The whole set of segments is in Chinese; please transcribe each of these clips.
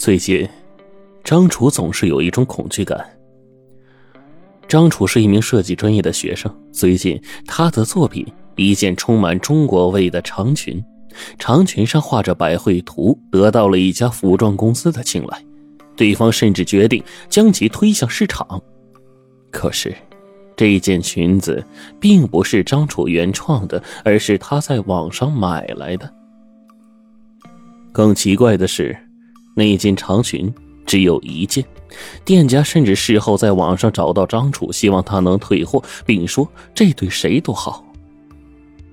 最近，张楚总是有一种恐惧感。张楚是一名设计专业的学生，最近他的作品一件充满中国味的长裙，长裙上画着百绘图，得到了一家服装公司的青睐，对方甚至决定将其推向市场。可是，这件裙子并不是张楚原创的，而是他在网上买来的。更奇怪的是。那件长裙只有一件，店家甚至事后在网上找到张楚，希望他能退货，并说这对谁都好。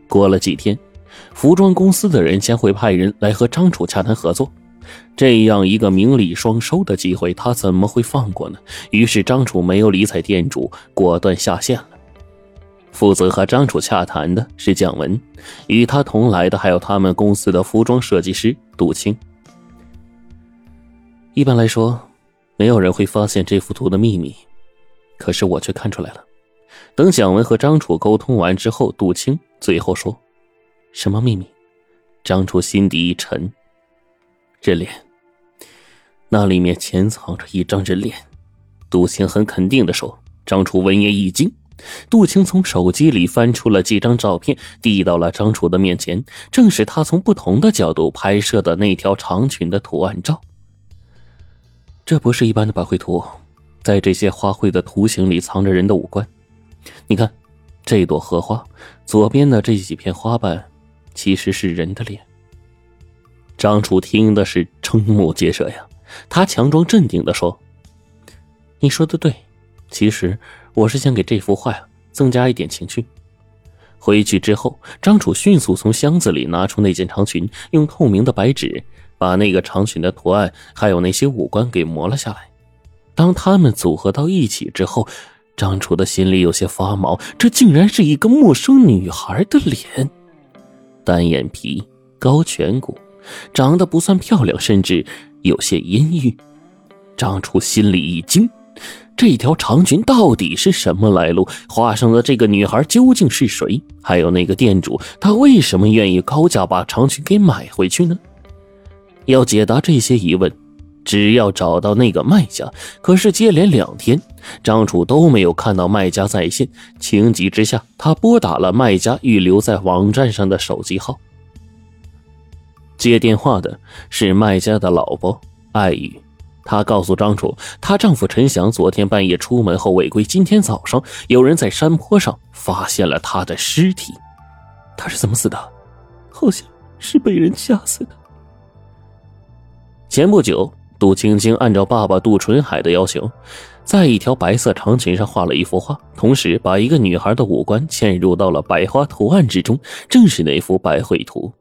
过了几天，服装公司的人将会派人来和张楚洽谈合作，这样一个名利双收的机会，他怎么会放过呢？于是张楚没有理睬店主，果断下线了。负责和张楚洽谈的是蒋文，与他同来的还有他们公司的服装设计师杜青。一般来说，没有人会发现这幅图的秘密，可是我却看出来了。等蒋文和张楚沟通完之后，杜青最后说：“什么秘密？”张楚心底一沉：“人脸，那里面潜藏着一张人脸。”杜青很肯定的说。张楚闻言一惊，杜青从手机里翻出了几张照片，递到了张楚的面前，正是他从不同的角度拍摄的那条长裙的图案照。这不是一般的百绘图，在这些花卉的图形里藏着人的五官。你看，这朵荷花左边的这几片花瓣，其实是人的脸。张楚听的是瞠目结舌呀，他强装镇定的说：“你说的对，其实我是想给这幅画增加一点情趣。”回去之后，张楚迅速从箱子里拿出那件长裙，用透明的白纸。把那个长裙的图案还有那些五官给磨了下来。当他们组合到一起之后，张楚的心里有些发毛。这竟然是一个陌生女孩的脸，单眼皮、高颧骨，长得不算漂亮，甚至有些阴郁。张楚心里一惊：这条长裙到底是什么来路？画上的这个女孩究竟是谁？还有那个店主，他为什么愿意高价把长裙给买回去呢？要解答这些疑问，只要找到那个卖家。可是接连两天，张楚都没有看到卖家在线。情急之下，他拨打了卖家预留在网站上的手机号。接电话的是卖家的老婆艾雨，她告诉张楚，她丈夫陈翔昨天半夜出门后违规，今天早上有人在山坡上发现了他的尸体。他是怎么死的？好像是被人掐死的。前不久，杜青青按照爸爸杜春海的要求，在一条白色长裙上画了一幅画，同时把一个女孩的五官嵌入到了百花图案之中，正是那幅百绘图。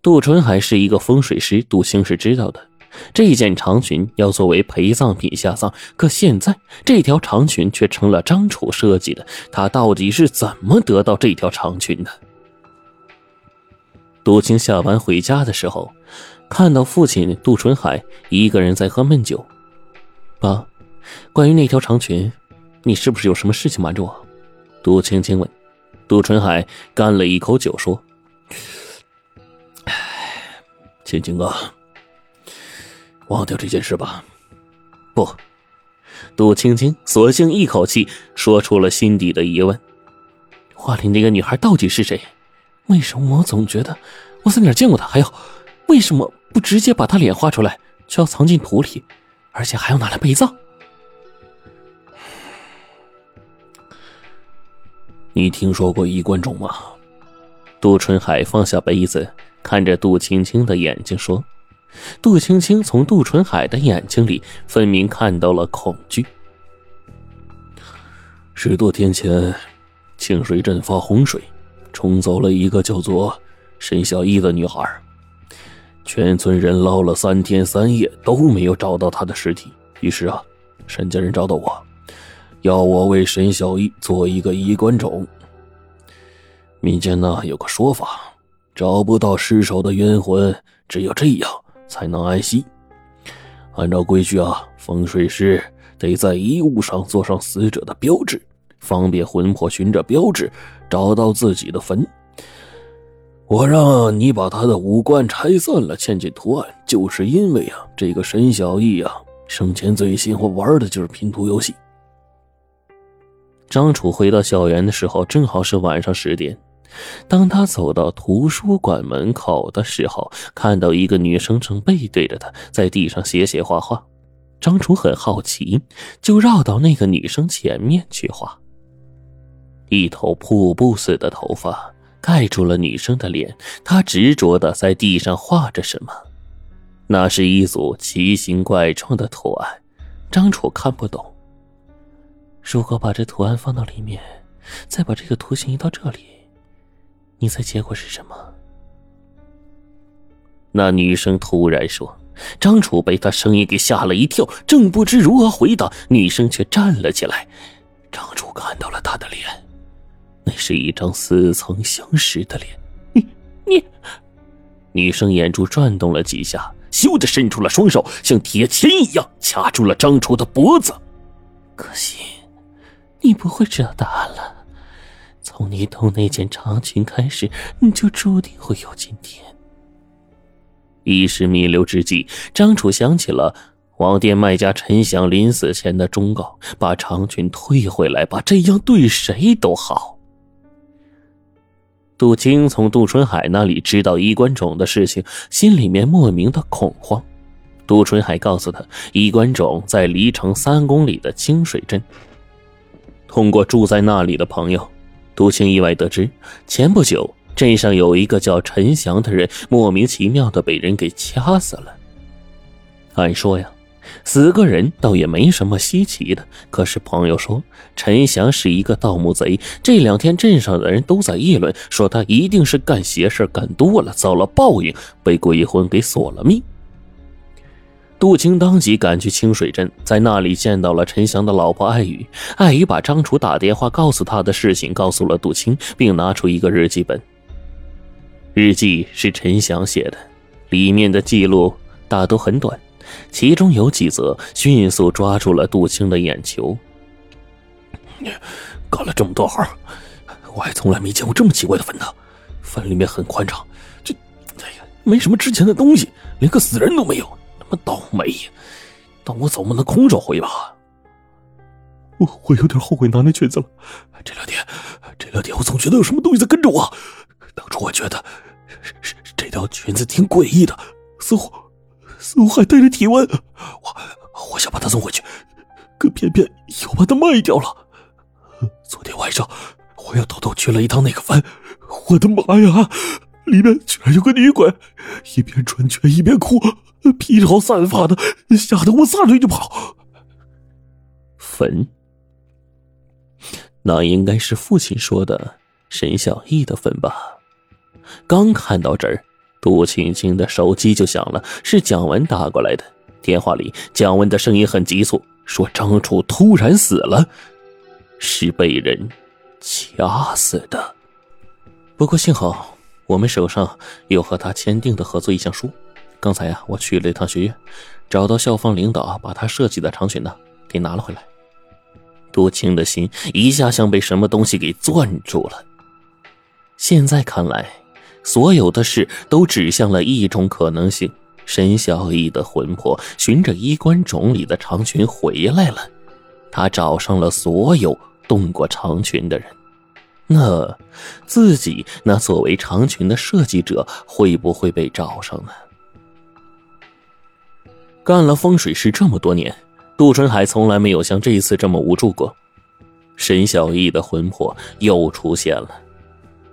杜春海是一个风水师，杜青是知道的。这件长裙要作为陪葬品下葬，可现在这条长裙却成了张楚设计的，他到底是怎么得到这条长裙的？杜青下班回家的时候。看到父亲杜春海一个人在喝闷酒，爸，关于那条长裙，你是不是有什么事情瞒着我？杜青青问。杜春海干了一口酒说：“唉，青青啊，忘掉这件事吧。”不，杜青青索性一口气说出了心底的疑问：画里那个女孩到底是谁？为什么我总觉得我在哪见过她？还有，为什么？不直接把他脸画出来，就要藏进土里，而且还要拿来陪葬。你听说过衣冠冢吗？杜春海放下杯子，看着杜青青的眼睛说：“杜青青从杜春海的眼睛里分明看到了恐惧。十多天前，清水镇发洪水，冲走了一个叫做沈小艺的女孩。”全村人捞了三天三夜都没有找到他的尸体，于是啊，沈家人找到我，要我为沈小艺做一个衣冠冢。民间呢有个说法，找不到尸首的冤魂，只有这样才能安息。按照规矩啊，风水师得在衣物上做上死者的标志，方便魂魄循着标志找到自己的坟。我让你把他的五官拆散了嵌进图案，就是因为啊，这个沈小艺啊，生前最喜欢玩的就是拼图游戏。张楚回到校园的时候，正好是晚上十点。当他走到图书馆门口的时候，看到一个女生正背对着他，在地上写写画画。张楚很好奇，就绕到那个女生前面去画。一头瀑布似的头发。盖住了女生的脸，她执着的在地上画着什么，那是一组奇形怪状的图案，张楚看不懂。如果把这图案放到里面，再把这个图形移到这里，你猜结果是什么？那女生突然说。张楚被她声音给吓了一跳，正不知如何回答，女生却站了起来。张楚看到了她的脸。是一张似曾相识的脸，你你，女生眼珠转动了几下，咻的伸出了双手，像铁钳一样掐住了张楚的脖子。可惜，你不会知道答案了。从你懂那件长裙开始，你就注定会有今天。一时弥留之际，张楚想起了网店卖家陈翔临死前的忠告：把长裙退回来吧，这样对谁都好。杜青从杜春海那里知道衣冠冢的事情，心里面莫名的恐慌。杜春海告诉他，衣冠冢在离城三公里的清水镇。通过住在那里的朋友，杜青意外得知，前不久镇上有一个叫陈翔的人，莫名其妙的被人给掐死了。按说呀。死个人倒也没什么稀奇的，可是朋友说陈翔是一个盗墓贼，这两天镇上的人都在议论，说他一定是干邪事干多了，遭了报应，被鬼魂给索了命。杜青当即赶去清水镇，在那里见到了陈翔的老婆艾雨，艾雨把张楚打电话告诉他的事情告诉了杜青，并拿出一个日记本。日记是陈翔写的，里面的记录大都很短。其中有几则迅速抓住了杜青的眼球。干了这么多行，我还从来没见过这么奇怪的坟呢。坟里面很宽敞，这，哎呀，没什么值钱的东西，连个死人都没有，他妈倒霉呀！但我总不能空手回吧？我我有点后悔拿那裙子了。这两天，这两天我总觉得有什么东西在跟着我。当初我觉得，这条裙子挺诡异的，似乎……似乎还带着体温，我我想把它送回去，可偏偏又把它卖掉了。昨天晚上我又偷偷去了一趟那个坟，我的妈呀，里面居然有个女鬼，一边穿裙一边哭，披头散发的，吓得我撒腿就跑。坟，那应该是父亲说的沈小艺的坟吧？刚看到这儿。杜青青的手机就响了，是蒋文打过来的。电话里，蒋文的声音很急促，说张楚突然死了，是被人掐死的。不过幸好我们手上有和他签订的合作意向书。刚才呀，我去了一趟学院，找到校方领导，把他设计的长裙呢给拿了回来。杜青的心一下像被什么东西给攥住了。现在看来。所有的事都指向了一种可能性：沈小艺的魂魄循着衣冠冢里的长裙回来了。他找上了所有动过长裙的人。那自己那作为长裙的设计者会不会被找上呢？干了风水师这么多年，杜春海从来没有像这一次这么无助过。沈小艺的魂魄又出现了。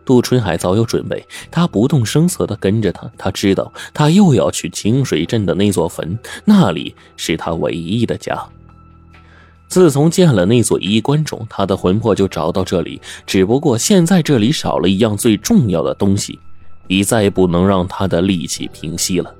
杜春海早有准备，他不动声色的跟着他。他知道他又要去清水镇的那座坟，那里是他唯一的家。自从见了那座衣冠冢，他的魂魄就找到这里。只不过现在这里少了一样最重要的东西，已再不能让他的戾气平息了。